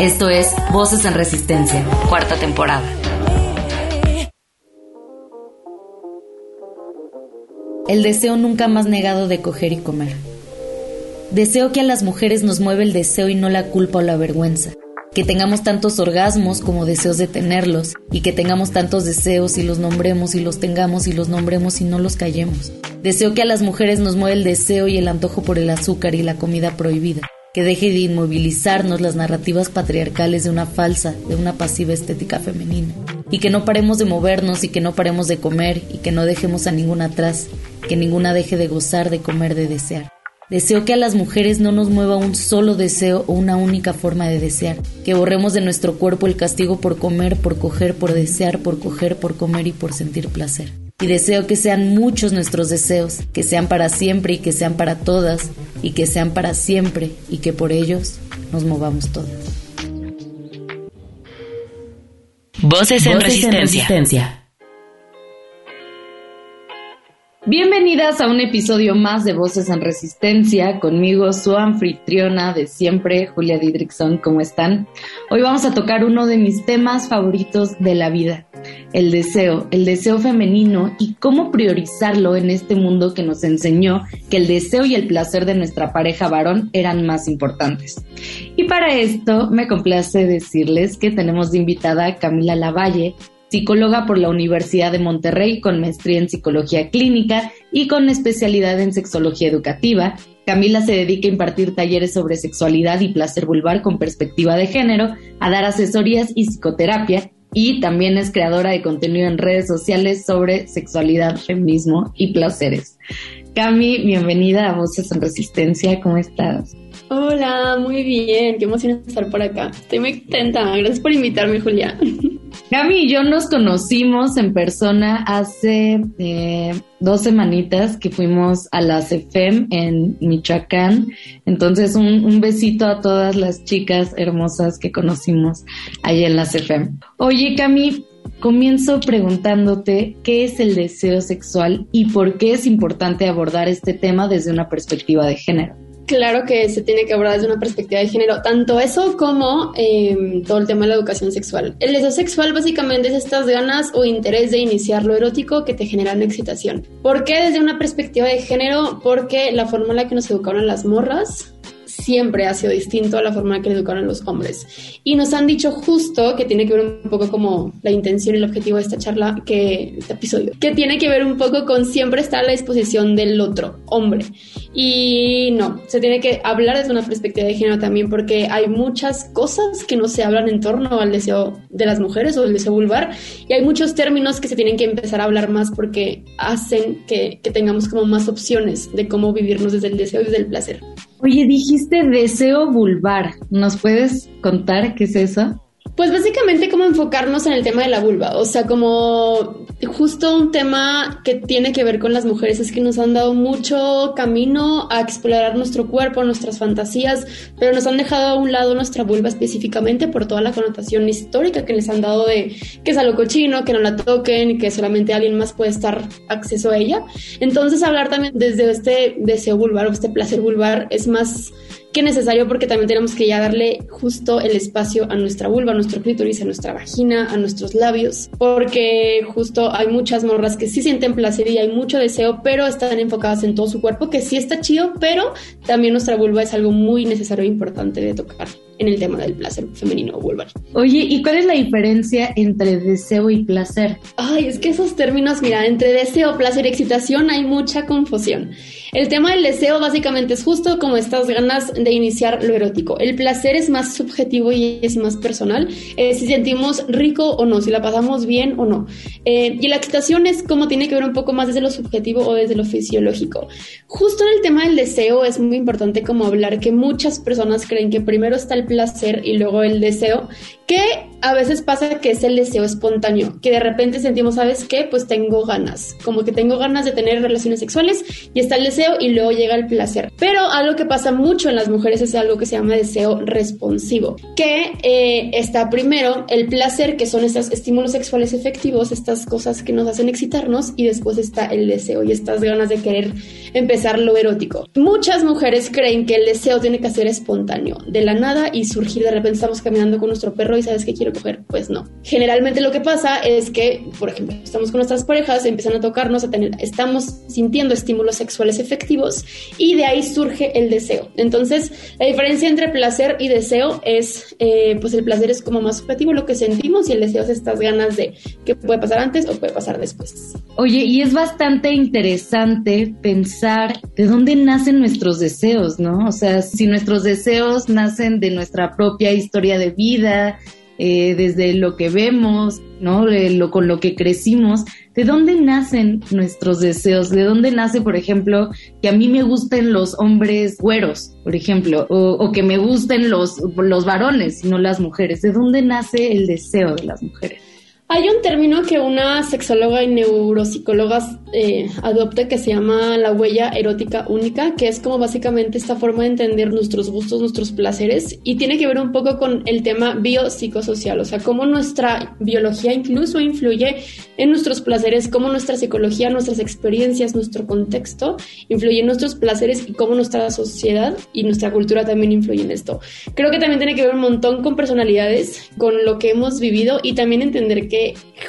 Esto es Voces en Resistencia, cuarta temporada. El deseo nunca más negado de coger y comer. Deseo que a las mujeres nos mueva el deseo y no la culpa o la vergüenza. Que tengamos tantos orgasmos como deseos de tenerlos y que tengamos tantos deseos y los nombremos y los tengamos y los nombremos y no los callemos. Deseo que a las mujeres nos mueva el deseo y el antojo por el azúcar y la comida prohibida que deje de inmovilizarnos las narrativas patriarcales de una falsa, de una pasiva estética femenina, y que no paremos de movernos y que no paremos de comer y que no dejemos a ninguna atrás, que ninguna deje de gozar, de comer, de desear. Deseo que a las mujeres no nos mueva un solo deseo o una única forma de desear, que borremos de nuestro cuerpo el castigo por comer, por coger, por desear, por coger, por comer y por sentir placer y deseo que sean muchos nuestros deseos, que sean para siempre y que sean para todas, y que sean para siempre y que por ellos nos movamos todas. Voces en, resistencia. Bienvenidas a un episodio más de Voces en Resistencia, conmigo su anfitriona de siempre, Julia Didrickson, ¿cómo están? Hoy vamos a tocar uno de mis temas favoritos de la vida, el deseo, el deseo femenino y cómo priorizarlo en este mundo que nos enseñó que el deseo y el placer de nuestra pareja varón eran más importantes. Y para esto me complace decirles que tenemos de invitada a Camila Lavalle, psicóloga por la Universidad de Monterrey con maestría en psicología clínica y con especialidad en sexología educativa. Camila se dedica a impartir talleres sobre sexualidad y placer vulvar con perspectiva de género, a dar asesorías y psicoterapia y también es creadora de contenido en redes sociales sobre sexualidad, feminismo y placeres. Cami, bienvenida a Voces en Resistencia, ¿cómo estás? Hola, muy bien, qué emoción estar por acá. Estoy muy contenta, gracias por invitarme, Julia. Gaby y yo nos conocimos en persona hace eh, dos semanitas que fuimos a la CEFEM en Michoacán. Entonces, un, besito a todas las chicas hermosas que conocimos ahí en la CEFEM. Oye, Cami, comienzo preguntándote qué es el deseo sexual y por qué es importante abordar este tema desde una perspectiva de género. Claro que se tiene que abordar desde una perspectiva de género, tanto eso como em, todo el tema de la educación sexual. El deseo sexual básicamente es estas ganas o interés de iniciar lo erótico que te generan excitación. ¿Por qué desde una perspectiva de género? Porque la forma en la que nos educaron las morras siempre ha sido distinto a la forma en que educaron los hombres. Y nos han dicho justo que tiene que ver un poco como la intención y el objetivo de esta charla, que este episodio, que tiene que ver un poco con siempre estar a la disposición del otro, hombre. Y no, se tiene que hablar desde una perspectiva de género también porque hay muchas cosas que no se hablan en torno al deseo de las mujeres o del deseo vulvar y hay muchos términos que se tienen que empezar a hablar más porque hacen que, que tengamos como más opciones de cómo vivirnos desde el deseo y desde el placer. Oye, dijiste deseo vulvar. ¿Nos puedes contar qué es eso? Pues básicamente como enfocarnos en el tema de la vulva, o sea, como justo un tema que tiene que ver con las mujeres es que nos han dado mucho camino a explorar nuestro cuerpo, nuestras fantasías, pero nos han dejado a un lado nuestra vulva específicamente por toda la connotación histórica que les han dado de que es algo cochino, que no la toquen que solamente alguien más puede estar acceso a ella. Entonces hablar también desde este deseo vulvar o este placer vulvar es más que necesario porque también tenemos que ya darle justo el espacio a nuestra vulva, a nuestro clítoris, a nuestra vagina, a nuestros labios, porque justo hay muchas morras que sí sienten placer y hay mucho deseo, pero están enfocadas en todo su cuerpo, que sí está chido, pero también nuestra vulva es algo muy necesario e importante de tocar en el tema del placer femenino vulvar. Oye, ¿y cuál es la diferencia entre deseo y placer? Ay, es que esos términos, mira, entre deseo, placer y excitación hay mucha confusión. El tema del deseo básicamente es justo como estas ganas de iniciar lo erótico. El placer es más subjetivo y es más personal, eh, si sentimos rico o no, si la pasamos bien o no. Eh, y la excitación es como tiene que ver un poco más desde lo subjetivo o desde lo fisiológico. Justo en el tema del deseo es muy importante como hablar que muchas personas creen que primero está el placer y luego el deseo, que a veces pasa que es el deseo espontáneo, que de repente sentimos, ¿sabes qué? Pues tengo ganas, como que tengo ganas de tener relaciones sexuales y está el deseo y luego llega el placer. Pero algo que pasa mucho en las mujeres es algo que se llama deseo responsivo, que eh, está primero el placer, que son estos estímulos sexuales efectivos, estas cosas que nos hacen excitarnos, y después está el deseo y estas ganas de querer empezar lo erótico. Muchas mujeres creen que el deseo tiene que ser espontáneo, de la nada y surgir de repente estamos caminando con nuestro perro y sabes que quiero coger, pues no. Generalmente lo que pasa es que, por ejemplo, estamos con nuestras parejas, empiezan a tocarnos, a tener, estamos sintiendo estímulos sexuales efectivos y de ahí surge el deseo. Entonces, la diferencia entre placer y deseo es, eh, pues el placer es como más subjetivo lo que sentimos y el deseo es estas ganas de que puede pasar antes o puede pasar después. Oye, y es bastante interesante pensar de dónde nacen nuestros deseos, ¿no? O sea, si nuestros deseos nacen de nuestra propia historia de vida, eh, desde lo que vemos, ¿no? lo, con lo que crecimos. ¿De dónde nacen nuestros deseos? ¿De dónde nace, por ejemplo, que a mí me gusten los hombres güeros, por ejemplo, o, o que me gusten los, los varones, no las mujeres? ¿De dónde nace el deseo de las mujeres? Hay un término que una sexóloga y neuropsicóloga eh, adopta que se llama la huella erótica única, que es como básicamente esta forma de entender nuestros gustos, nuestros placeres, y tiene que ver un poco con el tema biopsicosocial, o sea, cómo nuestra biología incluso influye en nuestros placeres, cómo nuestra psicología, nuestras experiencias, nuestro contexto influye en nuestros placeres y cómo nuestra sociedad y nuestra cultura también influye en esto. Creo que también tiene que ver un montón con personalidades, con lo que hemos vivido y también entender que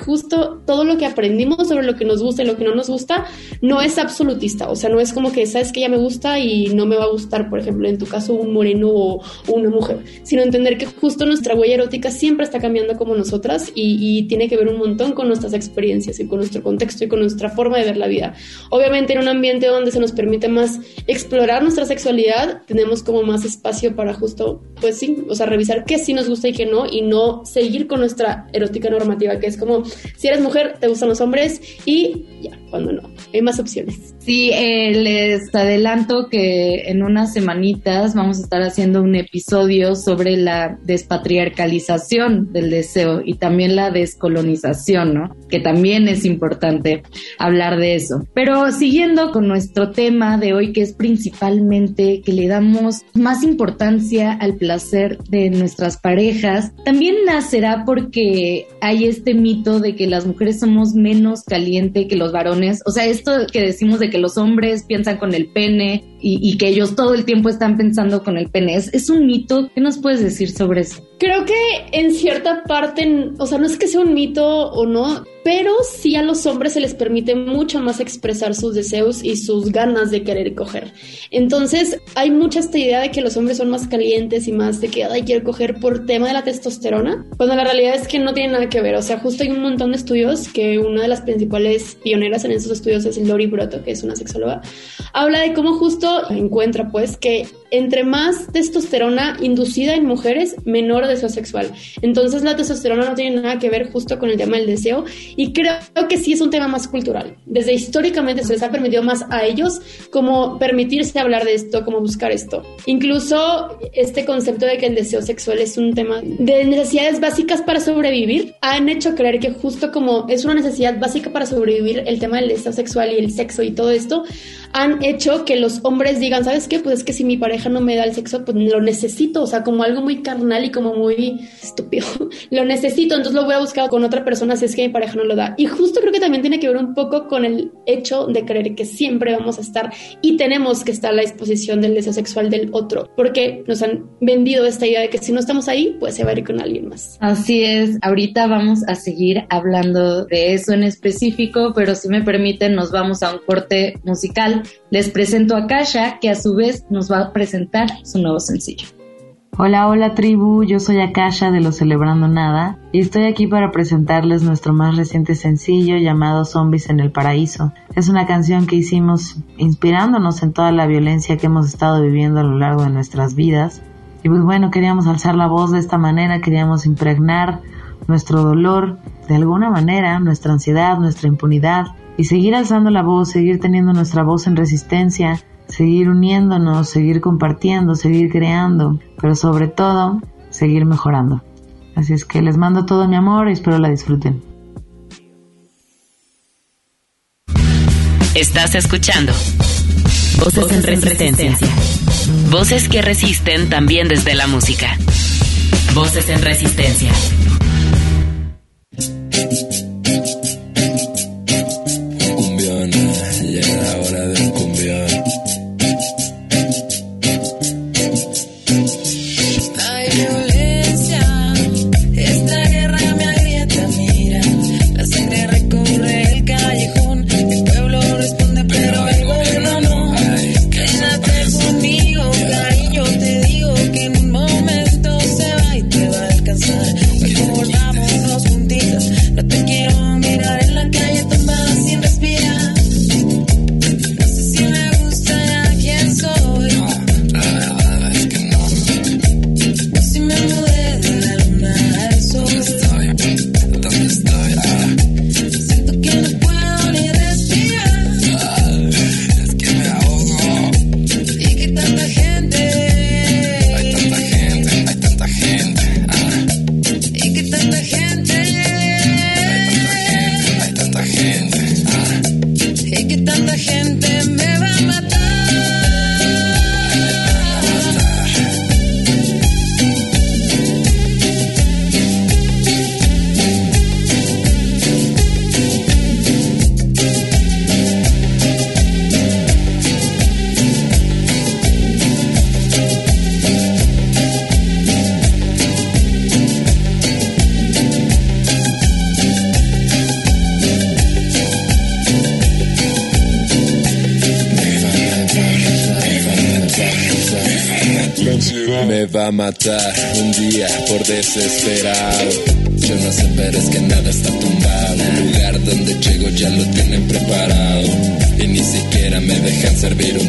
justo todo lo que aprendimos sobre lo que nos gusta y lo que no nos gusta no es absolutista, o sea, no es como que sabes que ya me gusta y no me va a gustar, por ejemplo, en tu caso un moreno o, una mujer, sino entender que justo nuestra huella erótica siempre está cambiando como nosotras y, tiene que ver un montón con nuestras experiencias y con nuestro contexto y con nuestra forma de ver la vida. Obviamente en un ambiente donde se nos permite más explorar nuestra sexualidad, tenemos como más espacio para justo, pues sí, o sea, revisar qué sí nos gusta y qué no y no seguir con nuestra erótica normativa que es como, si eres mujer, te gustan los hombres y ya, cuando no, hay más opciones. Sí, eh, les adelanto que en unas semanitas vamos a estar haciendo un episodio sobre la despatriarcalización del deseo y también la descolonización, ¿no? Que también es importante hablar de eso. Pero siguiendo con nuestro tema de hoy, que es principalmente que le damos más importancia al placer de nuestras parejas, también nacerá porque hay este mito de que las mujeres somos menos caliente que los varones. O sea, esto que decimos de que los hombres piensan con el pene y, que ellos todo el tiempo están pensando con el pene. ¿Es, un mito? ¿Qué nos puedes decir sobre eso? Creo que en cierta parte, o sea, no es que sea un mito o no, pero sí a los hombres se les permite mucho más expresar sus deseos y sus ganas de querer coger. Entonces, hay mucha esta idea de que los hombres son más calientes y más de que, ay, quiero coger por tema de la testosterona, cuando la realidad es que no tiene nada que ver. O sea, justo hay un montón de estudios que una de las principales pioneras en esos estudios es Lori Broto, que es una sexóloga, habla de cómo justo encuentra pues que entre más testosterona inducida en mujeres, menor deseo sexual. Entonces la testosterona no tiene nada que ver justo con el tema del deseo y creo que sí es un tema más cultural. Desde históricamente se les ha permitido más a ellos como permitirse hablar de esto, como buscar esto. Incluso este concepto de que el deseo sexual es un tema de necesidades básicas para sobrevivir, han hecho creer que justo como es una necesidad básica para sobrevivir el tema del deseo sexual y el sexo y todo esto, han hecho que los hombres digan, ¿sabes qué? Pues es que si mi pareja no me da el sexo, pues lo necesito, o sea, como algo muy carnal y como muy estúpido. lo necesito, entonces lo voy a buscar con otra persona si es que mi pareja no lo da. Y justo creo que también tiene que ver un poco con el hecho de creer que siempre vamos a estar y tenemos que estar a la disposición del deseo sexual del otro, porque nos han vendido esta idea de que si no estamos ahí, pues se va a ir con alguien más. Así es, ahorita vamos a seguir hablando de eso en específico, pero si me permiten nos vamos a un corte musical les presento a Akasha, que a su vez nos va a presentar su nuevo sencillo. Hola, hola tribu, yo soy Akasha de Lo Celebrando Nada y estoy aquí para presentarles nuestro más reciente sencillo llamado Zombies en el Paraíso. Es una canción que hicimos inspirándonos en toda la violencia que hemos estado viviendo a lo largo de nuestras vidas. Y pues bueno, queríamos alzar la voz de esta manera, queríamos impregnar nuestro dolor, de alguna manera, nuestra ansiedad, nuestra impunidad, y seguir alzando la voz, seguir teniendo nuestra voz en resistencia, seguir uniéndonos, seguir compartiendo, seguir creando, pero sobre todo, seguir mejorando. Así es que les mando todo mi amor y espero la disfruten. Estás escuchando Voces, en resistencia. Voces que resisten también desde la música. Voces en resistencia. Matar un día por desesperado. Yo no sé, pero es que nada está tumbado. El lugar donde llego ya lo tienen preparado. Y ni siquiera me dejan servir un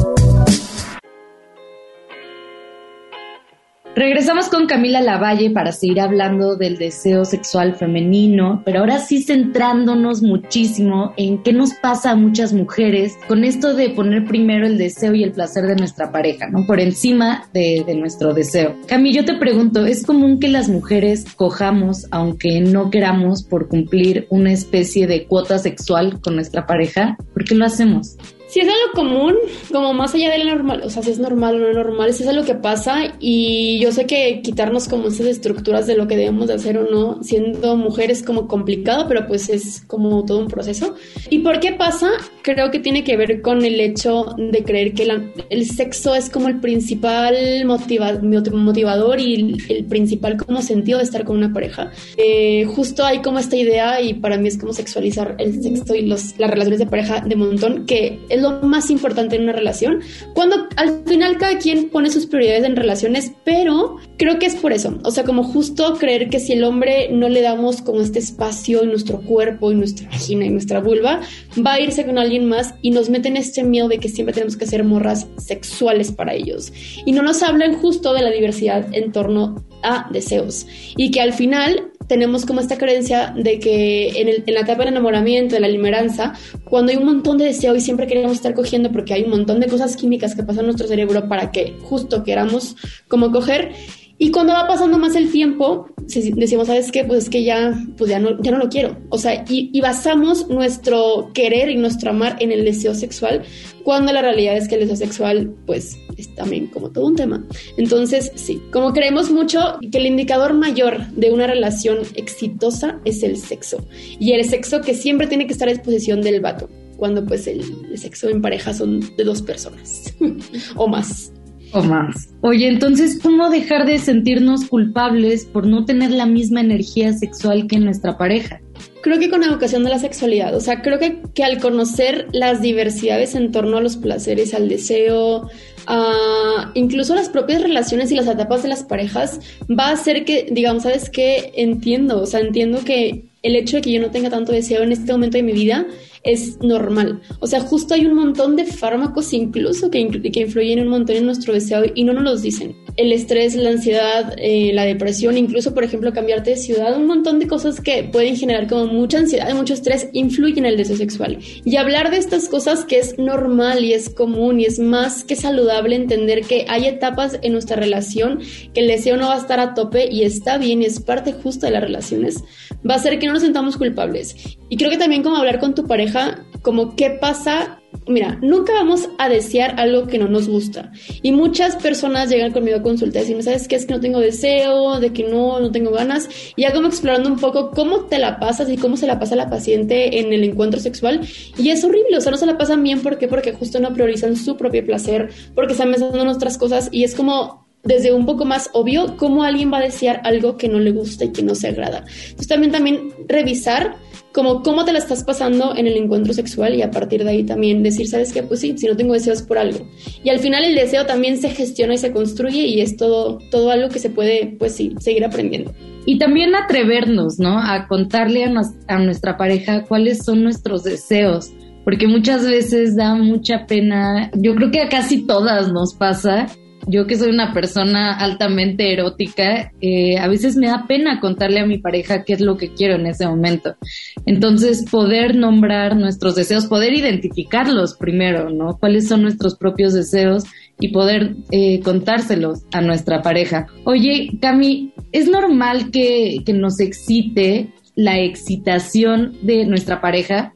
Regresamos con Camila Lavalle para seguir hablando del deseo sexual femenino, pero ahora sí centrándonos muchísimo en qué nos pasa a muchas mujeres con esto de poner primero el deseo y el placer de nuestra pareja, ¿no? Por encima de, nuestro deseo. Cami, yo te pregunto, ¿es común que las mujeres cojamos aunque no queramos por cumplir una especie de cuota sexual con nuestra pareja? ¿Por qué lo hacemos? Si es algo común, como más allá de lo normal, o sea, si es normal o no normal, si es algo que pasa y yo sé que quitarnos como esas estructuras de lo que debemos de hacer o no, siendo mujeres como complicado, pero pues es como todo un proceso. ¿Y por qué pasa? Creo que tiene que ver con el hecho de creer que el sexo es como el principal motivador y el, principal como sentido de estar con una pareja. Eh, justo hay como esta idea y para mí es como sexualizar el sexo y los, las relaciones de pareja de montón, que es lo más importante en una relación, cuando al final cada quien pone sus prioridades en relaciones, pero creo que es por eso, o sea, como justo creer que si el hombre no le damos como este espacio en nuestro cuerpo, en nuestra vagina y nuestra vulva, va a irse con alguien más y nos meten este miedo de que siempre tenemos que ser morras sexuales para ellos. Y no nos hablan justo de la diversidad en torno a deseos. Y que al final tenemos como esta creencia de que en, el, en, la etapa del enamoramiento, de la limeranza, cuando hay un montón de deseo y siempre queremos estar cogiendo porque hay un montón de cosas químicas que pasan en nuestro cerebro para que justo queramos como coger, y cuando va pasando más el tiempo, decimos, ¿sabes qué? Pues es que ya, pues ya no, ya no lo quiero. O sea, y, basamos nuestro querer y nuestro amar en el deseo sexual, cuando la realidad es que el deseo sexual, pues, es también como todo un tema. Entonces, sí, como creemos mucho que el indicador mayor de una relación exitosa es el sexo. Y el sexo que siempre tiene que estar a disposición del vato cuando pues el, el, sexo en pareja son de dos personas o más o más. Oye, entonces, ¿cómo dejar de sentirnos culpables por no tener la misma energía sexual que nuestra pareja? Creo que con educación de la sexualidad, o sea, creo que, que al conocer las diversidades en torno a los placeres, al deseo, a incluso las propias relaciones y las etapas de las parejas, va a hacer que, digamos, ¿sabes qué? Entiendo, o sea, entiendo que el hecho de que yo no tenga tanto deseo en este momento de mi vida es normal. O sea, justo hay un montón de fármacos incluso que, que influyen un montón en nuestro deseo y no nos los dicen. El estrés, la ansiedad, eh, la depresión, incluso, por ejemplo, cambiarte de ciudad, un montón de cosas que pueden generar como mucha ansiedad y mucho estrés influyen en el deseo sexual. Y hablar de estas cosas que es normal y es común y es más que saludable entender que hay etapas en nuestra relación que el deseo no va a estar a tope y está bien y es parte justa de las relaciones, va a hacer que no nos sentamos culpables. Y creo que también como hablar con tu pareja como qué pasa. Mira, nunca vamos a desear algo que no nos gusta. Y muchas personas llegan conmigo a consultar y me ¿sabes qué? Es que no tengo deseo, de que no, no tengo ganas. Y ya como explorando un poco cómo te la pasas y cómo se la pasa la paciente en el encuentro sexual. Y es horrible, o sea, no se la pasan bien. ¿Por qué? Porque justo no priorizan su propio placer, porque están pensando en otras cosas. Y es como desde un poco más obvio cómo alguien va a desear algo que no le gusta y que no se agrada. Entonces también, también revisar como cómo te la estás pasando en el encuentro sexual y a partir de ahí también decir, ¿sabes qué? Pues sí, si no tengo deseos por algo. Y al final el deseo también se gestiona y se construye y es todo, todo algo que se puede, pues sí, seguir aprendiendo. Y también atrevernos, ¿no? A contarle a, a nuestra pareja cuáles son nuestros deseos, porque muchas veces da mucha pena, yo creo que a casi todas nos pasa yo que soy una persona altamente erótica, eh, a veces me da pena contarle a mi pareja qué es lo que quiero en ese momento. Entonces, poder nombrar nuestros deseos, poder identificarlos primero, ¿no? ¿Cuáles son nuestros propios deseos? Y poder eh, contárselos a nuestra pareja. Oye, Cami, ¿es normal que, que nos excite la excitación de nuestra pareja?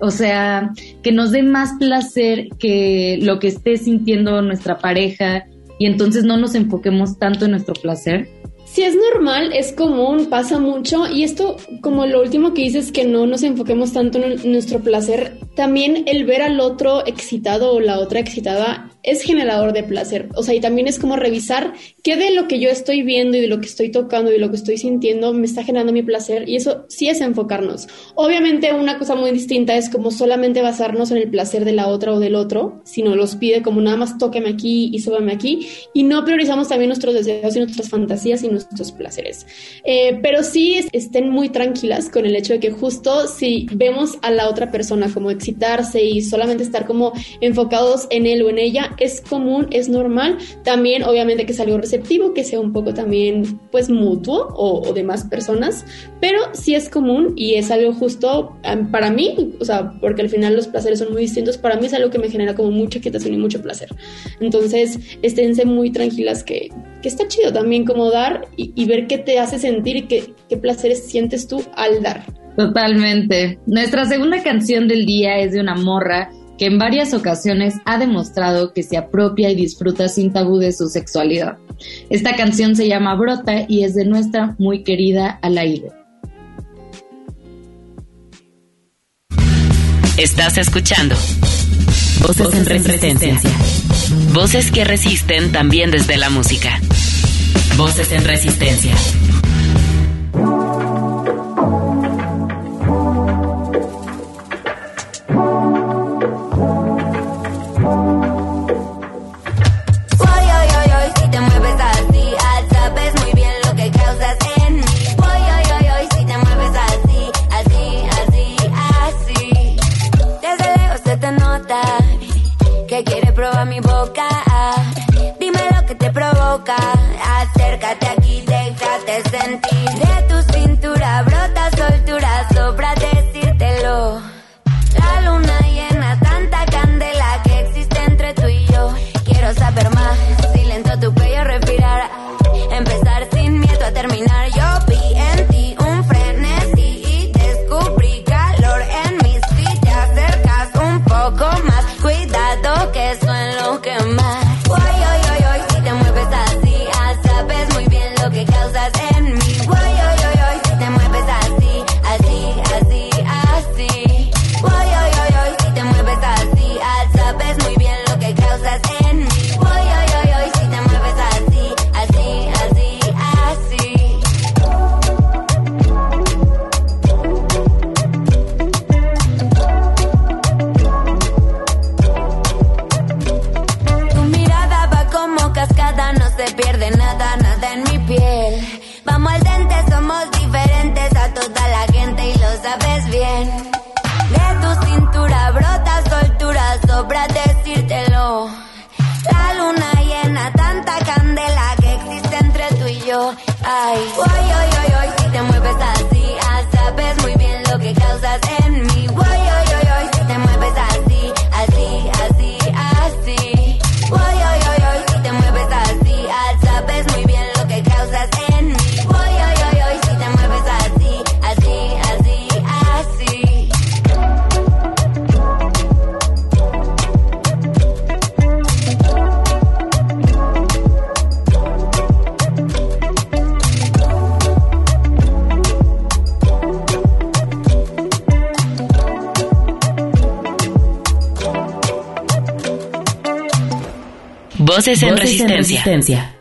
O sea, que nos dé más placer que lo que esté sintiendo nuestra pareja y entonces no nos enfoquemos tanto en nuestro placer? Sí, es normal, es común, pasa mucho y esto, como lo último que dices, que no nos enfoquemos tanto en nuestro placer, también el ver al otro excitado o la otra excitada es generador de placer. O sea, y también es como revisar qué de lo que yo estoy viendo y de lo que estoy tocando y de lo que estoy sintiendo me está generando mi placer. Y eso sí es enfocarnos. Obviamente una cosa muy distinta es como solamente basarnos en el placer de la otra o del otro, sino los pide como nada más tóqueme aquí y súbame aquí. Y no priorizamos también nuestros deseos y nuestras fantasías y nuestros placeres. Eh, pero sí estén muy tranquilas con el hecho de que justo si vemos a la otra persona como excitarse y solamente estar como enfocados en él o en ella, es común, es normal. También, obviamente, que sea algo receptivo, que sea un poco también, pues, mutuo o, de más personas, pero sí es común y es algo justo para mí, o sea, porque al final los placeres son muy distintos, para mí es algo que me genera como mucha quietación y mucho placer. Entonces, esténse muy tranquilas que, que está chido también como dar y, y ver qué te hace sentir y qué, qué placeres sientes tú al dar. Totalmente. Nuestra segunda canción del día es de una morra que en varias ocasiones ha demostrado que se apropia y disfruta sin tabú de su sexualidad. Esta canción se llama Brota y es de nuestra muy querida Alaide. Estás escuchando Voces, en resistencia. Voces que resisten también desde la música. Voces en resistencia. y yo. Ay, hoy, hoy, hoy, si te mueves así, sabes muy bien lo que causas en mi. Wow. Voces, en, resistencia.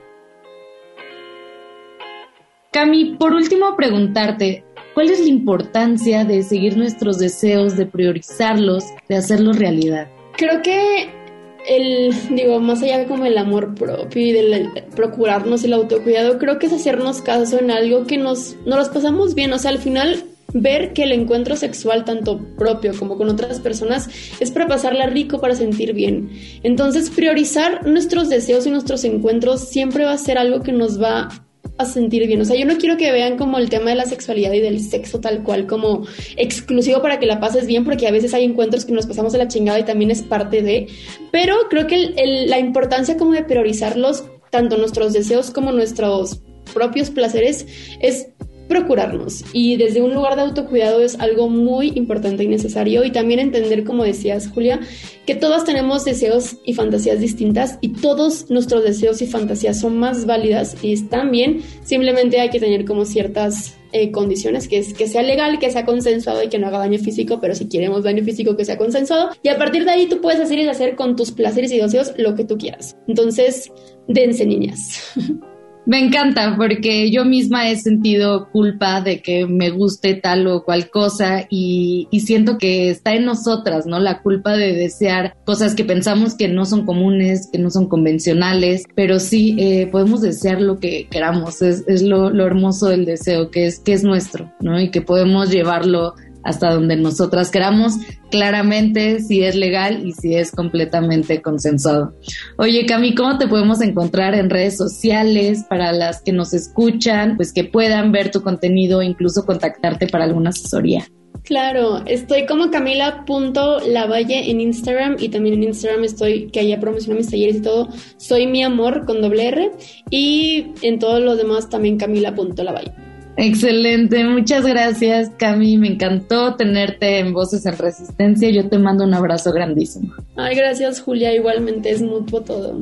Cami, por último preguntarte, ¿cuál es la importancia de seguir nuestros deseos, de priorizarlos, de hacerlos realidad? Creo que el, digo, más allá de como el amor propio y del procurarnos el autocuidado, creo que es hacernos caso en algo que nos, nos los pasamos bien. O sea, al final ver que el encuentro sexual, tanto propio como con otras personas, es para pasarla rico, para sentir bien. Entonces, priorizar nuestros deseos y nuestros encuentros siempre va a ser algo que nos va a sentir bien. O sea, yo no quiero que vean como el tema de la sexualidad y del sexo tal cual como exclusivo para que la pases bien, porque a veces hay encuentros que nos pasamos de la chingada y también es parte de. Pero creo que la importancia como de priorizarlos, tanto nuestros deseos como nuestros propios placeres, es procurarnos y desde un lugar de autocuidado es algo muy importante y necesario y también entender, como decías Julia, que todos tenemos deseos y fantasías distintas y todos nuestros deseos y fantasías son más válidas y están bien, simplemente hay que tener como ciertas eh, condiciones, que es que sea legal, que sea consensuado y que no haga daño físico, pero si queremos daño físico que sea consensuado y a partir de ahí tú puedes hacer y deshacer con tus placeres y deseos lo que tú quieras. Entonces, dense niñas. Me encanta porque yo misma he sentido culpa de que me guste tal o cual cosa y, siento que está en nosotras, ¿no? La culpa de desear cosas que pensamos que no son comunes, que no son convencionales, pero sí eh, podemos desear lo que queramos. Es, lo, lo hermoso del deseo, que es, que es nuestro, ¿no? Y que podemos llevarlo hasta donde nosotras queramos, claramente si es legal y si es completamente consensuado. Oye, Cami, ¿cómo te podemos encontrar en redes sociales para las que nos escuchan, pues que puedan ver tu contenido, incluso contactarte para alguna asesoría? Claro, estoy como camila.lavalle en Instagram y también en Instagram estoy, que allá promociono mis talleres y todo, soy mi amor con doble R y en todos los demás también camila.lavalle. Excelente, muchas gracias Cami, me encantó tenerte en Voces en Resistencia, yo te mando un abrazo grandísimo. Ay, gracias Julia, igualmente es mutuo todo.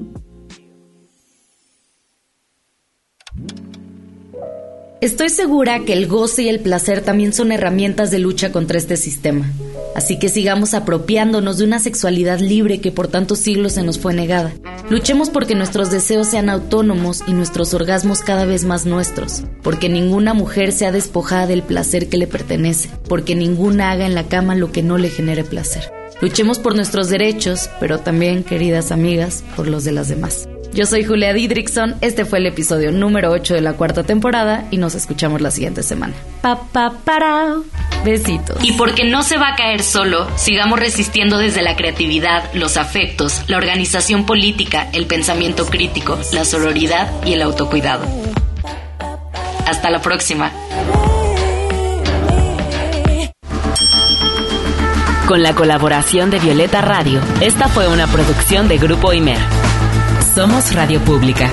Estoy segura que el goce y el placer también son herramientas de lucha contra este sistema. Así que sigamos apropiándonos de una sexualidad libre que por tantos siglos se nos fue negada. Luchemos porque nuestros deseos sean autónomos y nuestros orgasmos cada vez más nuestros. Porque ninguna mujer sea despojada del placer que le pertenece. Porque ninguna haga en la cama lo que no le genere placer. Luchemos por nuestros derechos, pero también, queridas amigas, por los de las demás. Yo soy Julia Didrickson, este fue el episodio número 8 de la cuarta temporada y nos escuchamos la siguiente semana. Pa, pa, para. Besitos. Y porque no se va a caer solo, sigamos resistiendo desde la creatividad, los afectos, la organización política, el pensamiento crítico, la sororidad y el autocuidado. Hasta la próxima. Con la colaboración de Violeta Radio, esta fue una producción de Grupo Imer. Somos Radio Pública.